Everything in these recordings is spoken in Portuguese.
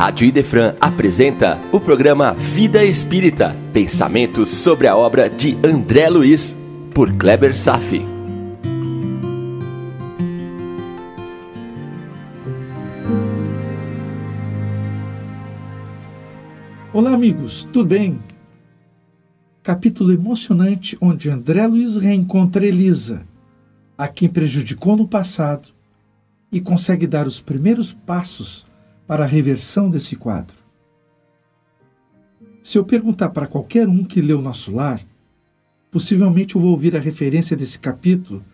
Rádio Idefran apresenta o programa Vida Espírita, pensamentos sobre a obra de André Luiz, por Kleber Safi. Olá, amigos, tudo bem? Capítulo emocionante onde André Luiz reencontra Elisa, a quem prejudicou no passado, e consegue dar os primeiros passos para a reversão desse quadro. Se eu perguntar para qualquer um que leu Nosso Lar, possivelmente eu vou ouvir a referência desse capítulo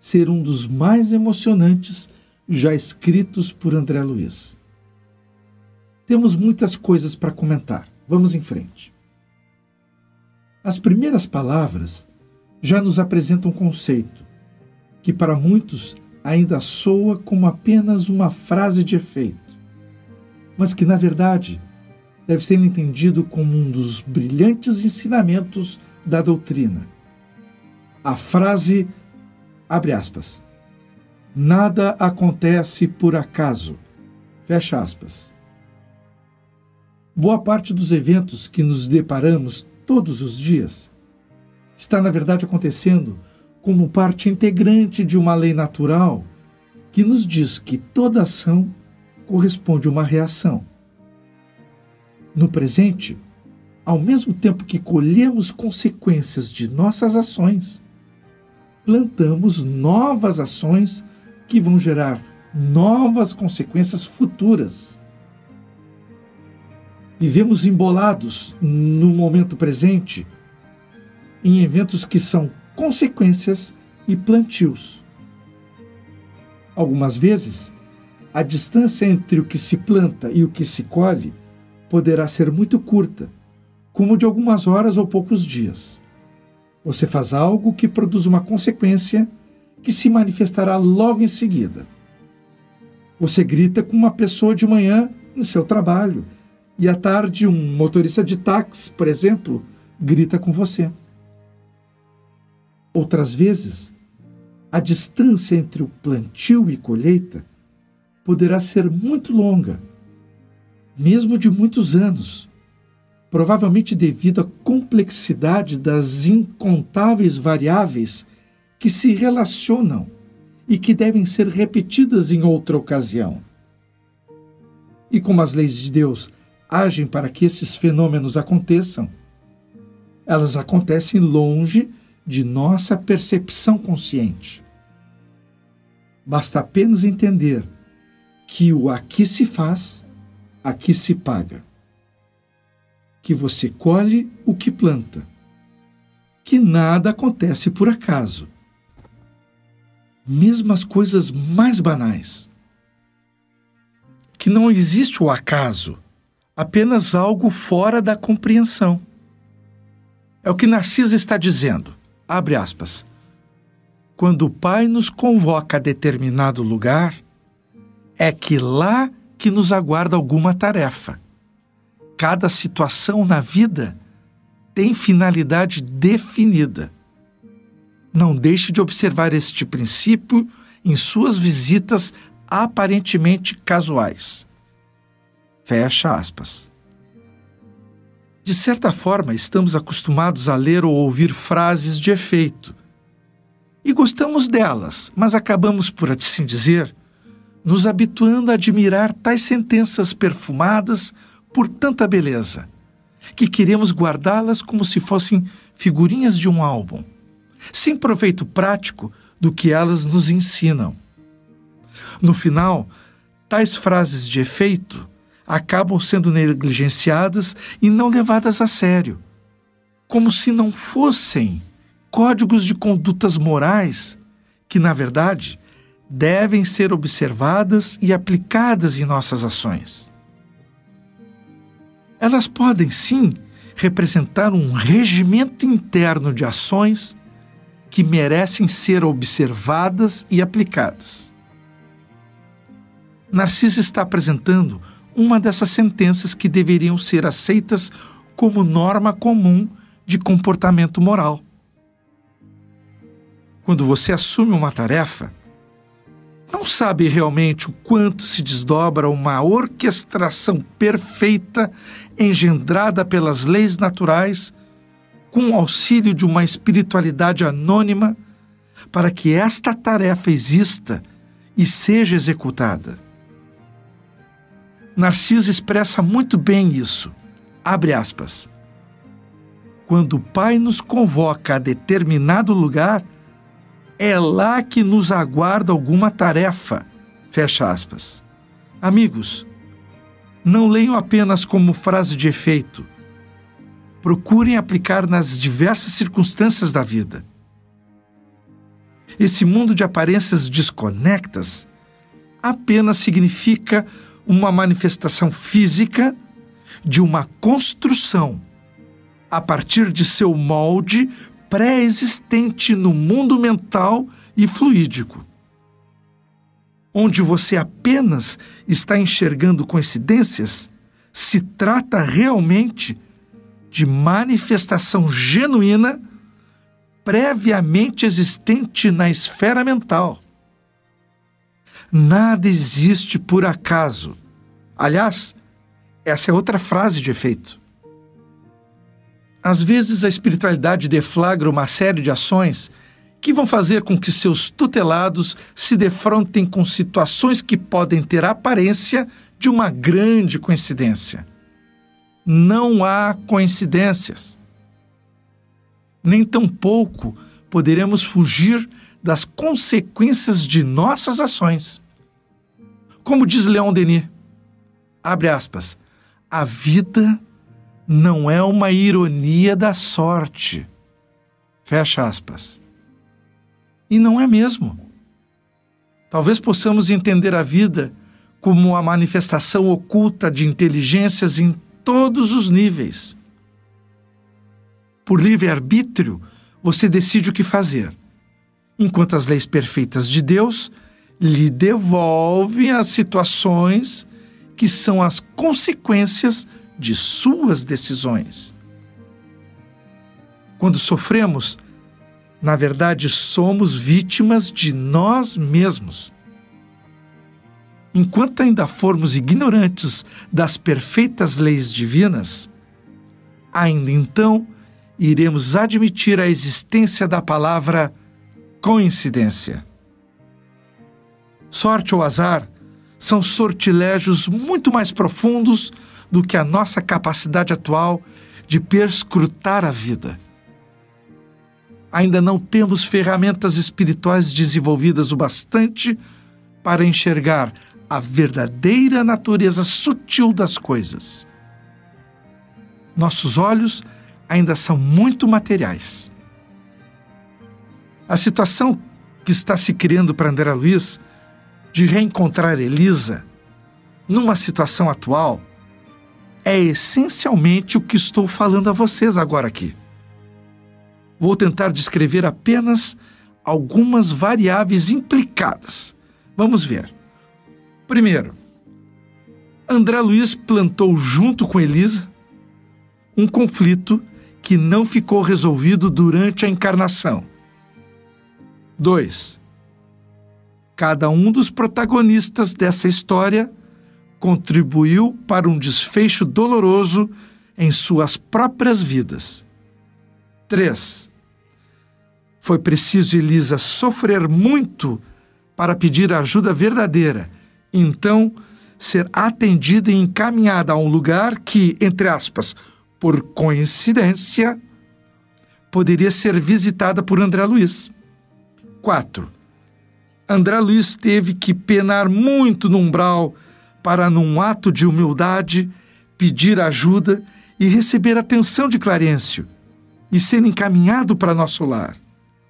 ser um dos mais emocionantes já escritos por André Luiz. Temos muitas coisas para comentar. Vamos em frente. As primeiras palavras já nos apresentam um conceito que para muitos ainda soa como apenas uma frase de efeito mas que, na verdade, deve ser entendido como um dos brilhantes ensinamentos da doutrina. A frase, abre aspas, nada acontece por acaso, fecha aspas. Boa parte dos eventos que nos deparamos todos os dias está, na verdade, acontecendo como parte integrante de uma lei natural que nos diz que toda ação corresponde uma reação. No presente, ao mesmo tempo que colhemos consequências de nossas ações, plantamos novas ações que vão gerar novas consequências futuras. Vivemos embolados no momento presente em eventos que são consequências e plantios. Algumas vezes, a distância entre o que se planta e o que se colhe poderá ser muito curta, como de algumas horas ou poucos dias. Você faz algo que produz uma consequência que se manifestará logo em seguida. Você grita com uma pessoa de manhã em seu trabalho e à tarde um motorista de táxi, por exemplo, grita com você. Outras vezes, a distância entre o plantio e colheita poderá ser muito longa, mesmo de muitos anos, provavelmente devido à complexidade das incontáveis variáveis que se relacionam e que devem ser repetidas em outra ocasião. E como as leis de Deus agem para que esses fenômenos aconteçam, elas acontecem longe de nossa percepção consciente. Basta apenas entender que o aqui se faz, aqui se paga. Que você colhe o que planta. Que nada acontece por acaso. Mesmo as coisas mais banais. Que não existe o acaso, apenas algo fora da compreensão. É o que Narcisa está dizendo. Abre aspas. Quando o Pai nos convoca a determinado lugar, é que lá que nos aguarda alguma tarefa. Cada situação na vida tem finalidade definida. Não deixe de observar este princípio em suas visitas aparentemente casuais. Fecha aspas. De certa forma, estamos acostumados a ler ou ouvir frases de efeito. E gostamos delas, mas acabamos por assim dizer nos habituando a admirar tais sentenças perfumadas por tanta beleza, que queremos guardá-las como se fossem figurinhas de um álbum, sem proveito prático do que elas nos ensinam. No final, tais frases de efeito acabam sendo negligenciadas e não levadas a sério, como se não fossem códigos de condutas morais que, na verdade, devem ser observadas e aplicadas em nossas ações. Elas podem, sim, representar um regimento interno de ações que merecem ser observadas e aplicadas. Narciso está apresentando uma dessas sentenças que deveriam ser aceitas como norma comum de comportamento moral. Quando você assume uma tarefa, não sabe realmente o quanto se desdobra uma orquestração perfeita engendrada pelas leis naturais, com o auxílio de uma espiritualidade anônima, para que esta tarefa exista e seja executada. Narciso expressa muito bem isso. Abre aspas. Quando o Pai nos convoca a determinado lugar, é lá que nos aguarda alguma tarefa. Fecha aspas. Amigos, não leiam apenas como frase de efeito. Procurem aplicar nas diversas circunstâncias da vida. Esse mundo de aparências desconectas apenas significa uma manifestação física de uma construção a partir de seu molde pré-existente no mundo mental e fluídico, onde você apenas está enxergando coincidências, se trata realmente de manifestação genuína previamente existente na esfera mental. Nada existe por acaso. Aliás, essa é outra frase de efeito. Às vezes a espiritualidade deflagra uma série de ações que vão fazer com que seus tutelados se defrontem com situações que podem ter a aparência de uma grande coincidência. Não há coincidências. Nem tampouco poderemos fugir das consequências de nossas ações. Como diz Leon Denis, abre aspas, a vida não é uma ironia da sorte. Fecha aspas. E não é mesmo. Talvez possamos entender a vida como a manifestação oculta de inteligências em todos os níveis. Por livre-arbítrio, você decide o que fazer, enquanto as leis perfeitas de Deus lhe devolvem as situações que são as consequências de suas decisões. Quando sofremos, na verdade, somos vítimas de nós mesmos. Enquanto ainda formos ignorantes das perfeitas leis divinas, ainda então iremos admitir a existência da palavra coincidência. Sorte ou azar são sortilégios muito mais profundos do que a nossa capacidade atual de perscrutar a vida. Ainda não temos ferramentas espirituais desenvolvidas o bastante para enxergar a verdadeira natureza sutil das coisas. Nossos olhos ainda são muito materiais. A situação que está se criando para André Luiz de reencontrar Elisa numa situação atual é essencialmente o que estou falando a vocês agora aqui. Vou tentar descrever apenas algumas variáveis implicadas. Vamos ver. Primeiro, André Luiz plantou junto com Elisa um conflito que não ficou resolvido durante a encarnação. 2. Cada um dos protagonistas dessa história contribuiu para um desfecho doloroso em suas próprias vidas. 3. Foi preciso Elisa sofrer muito para pedir ajuda verdadeira, então ser atendida e encaminhada a um lugar que, entre aspas, por coincidência, poderia ser visitada por André Luiz. 4. André Luiz teve que penar muito no umbral para, num ato de humildade, pedir ajuda e receber atenção de Clarencio e ser encaminhado para nosso lar.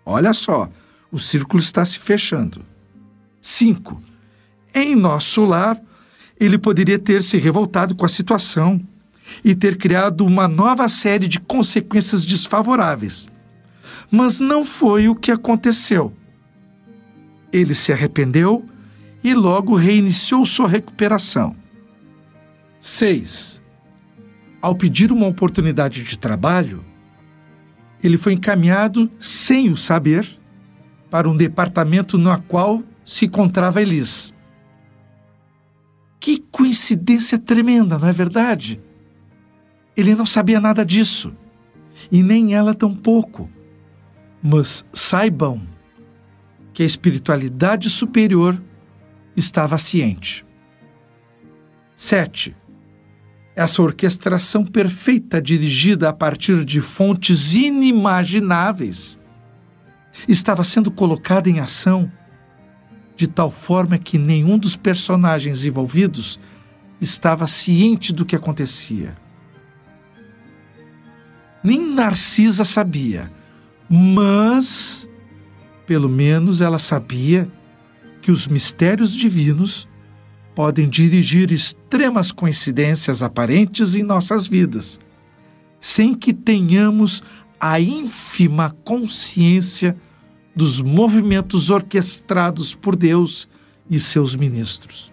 Olha só, o círculo está se fechando. 5. Em nosso lar, ele poderia ter se revoltado com a situação e ter criado uma nova série de consequências desfavoráveis. Mas não foi o que aconteceu. Ele se arrependeu e logo reiniciou sua recuperação. 6. Ao pedir uma oportunidade de trabalho, ele foi encaminhado, sem o saber, para um departamento no qual se encontrava Elis. Que coincidência tremenda, não é verdade? Ele não sabia nada disso, e nem ela tampouco. Mas saibam que a espiritualidade superior estava ciente. 7. Essa orquestração perfeita, dirigida a partir de fontes inimagináveis, estava sendo colocada em ação de tal forma que nenhum dos personagens envolvidos estava ciente do que acontecia. Nem Narcisa sabia, mas, pelo menos, ela sabia que os mistérios divinos podem dirigir extremas coincidências aparentes em nossas vidas, sem que tenhamos a ínfima consciência dos movimentos orquestrados por Deus e seus ministros.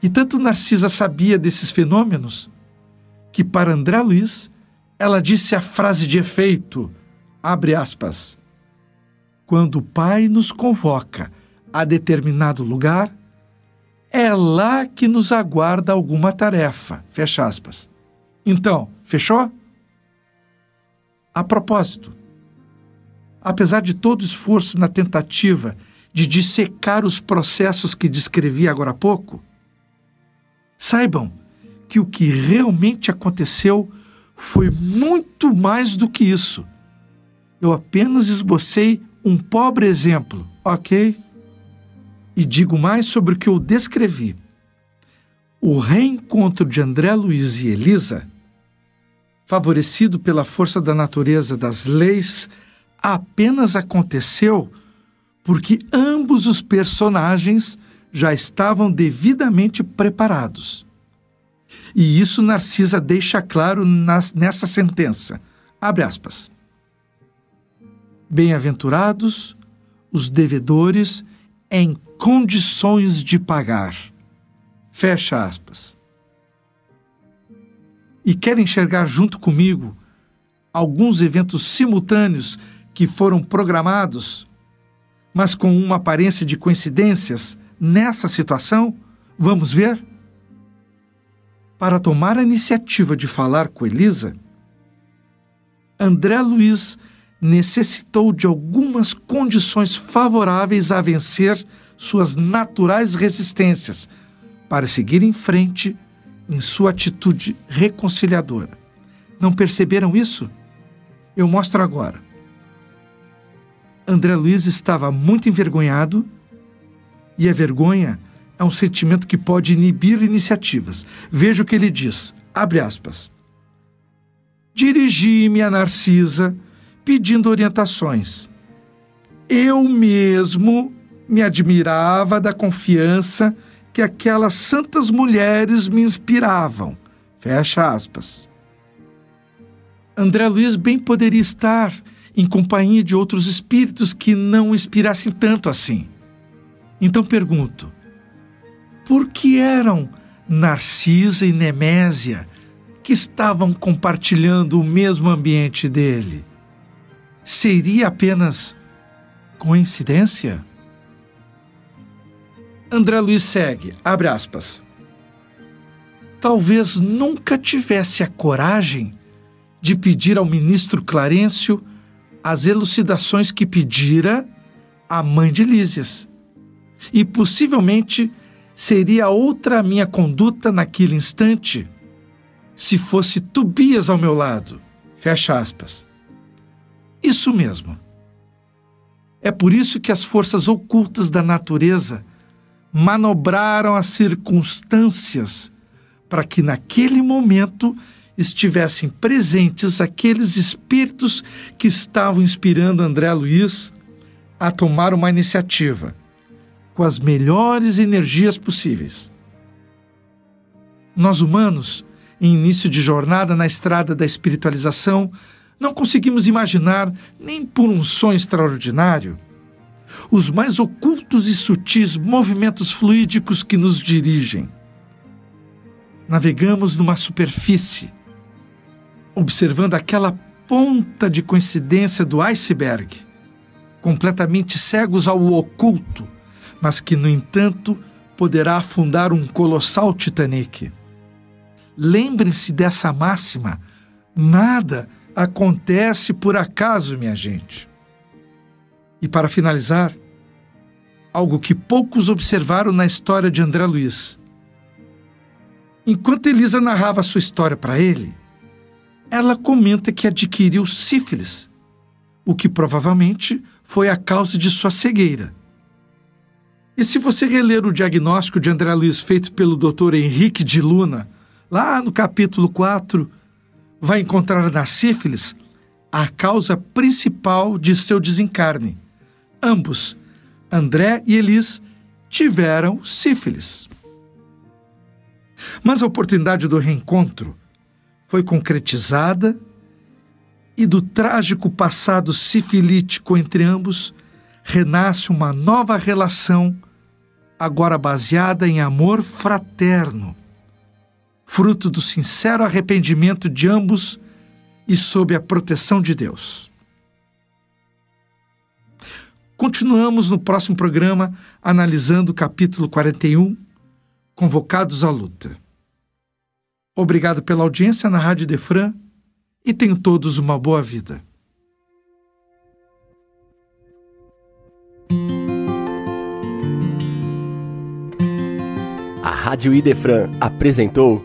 E tanto Narcisa sabia desses fenômenos que, para André Luiz, ela disse a frase de efeito, abre aspas, quando o Pai nos convoca a determinado lugar, é lá que nos aguarda alguma tarefa, fecha aspas. Então, fechou? A propósito, apesar de todo esforço na tentativa de dissecar os processos que descrevi agora há pouco, saibam que o que realmente aconteceu foi muito mais do que isso. Eu apenas esbocei um pobre exemplo, ok? E digo mais sobre o que eu descrevi. O reencontro de André Luiz e Elisa, favorecido pela força da natureza das leis apenas aconteceu porque ambos os personagens já estavam devidamente preparados. E isso Narcisa deixa claro nas, nessa sentença. Abre aspas. Bem-aventurados os devedores em condições de pagar. Fecha aspas. E quer enxergar junto comigo alguns eventos simultâneos que foram programados, mas com uma aparência de coincidências nessa situação? Vamos ver? Para tomar a iniciativa de falar com Elisa, André Luiz necessitou de algumas condições favoráveis a vencer suas naturais resistências para seguir em frente em sua atitude reconciliadora. Não perceberam isso? Eu mostro agora. André Luiz estava muito envergonhado e a vergonha é um sentimento que pode inibir iniciativas. Veja o que ele diz, abre aspas. Dirigi-me a Narcisa pedindo orientações. Eu mesmo me admirava da confiança que aquelas santas mulheres me inspiravam. Fecha aspas. André Luiz bem poderia estar em companhia de outros espíritos que não inspirassem tanto assim. Então pergunto: por que eram Narcisa e Nemésia que estavam compartilhando o mesmo ambiente dele? Seria apenas coincidência? André Luiz segue, abre aspas. Talvez nunca tivesse a coragem de pedir ao ministro Clarencio as elucidações que pedira a mãe de Lísias. E possivelmente seria outra a minha conduta naquele instante se fosse Tobias ao meu lado. Fecha aspas. Isso mesmo. É por isso que as forças ocultas da natureza manobraram as circunstâncias para que naquele momento estivessem presentes aqueles espíritos que estavam inspirando André Luiz a tomar uma iniciativa com as melhores energias possíveis. Nós humanos, em início de jornada na estrada da espiritualização, não conseguimos imaginar, nem por um sonho extraordinário, os mais ocultos e sutis movimentos fluídicos que nos dirigem. Navegamos numa superfície observando aquela ponta de coincidência do iceberg, completamente cegos ao oculto, mas que, no entanto, poderá afundar um colossal Titanic. Lembrem-se dessa máxima: nada acontece por acaso, minha gente. E para finalizar, algo que poucos observaram na história de André Luiz. Enquanto Elisa narrava sua história para ele, ela comenta que adquiriu sífilis, o que provavelmente foi a causa de sua cegueira. E se você reler o diagnóstico de André Luiz feito pelo Dr. Henrique de Luna, lá no capítulo 4, vai encontrar na sífilis a causa principal de seu desencarne. Ambos, André e Elis, tiveram sífilis. Mas a oportunidade do reencontro foi concretizada e do trágico passado sifilítico entre ambos renasce uma nova relação, agora baseada em amor fraterno, fruto do sincero arrependimento de ambos e sob a proteção de Deus. Continuamos no próximo programa analisando o capítulo 41, Convocados à Luta. Obrigado pela audiência na Rádio Defran e tenham todos uma boa vida. A Rádio Idefran apresentou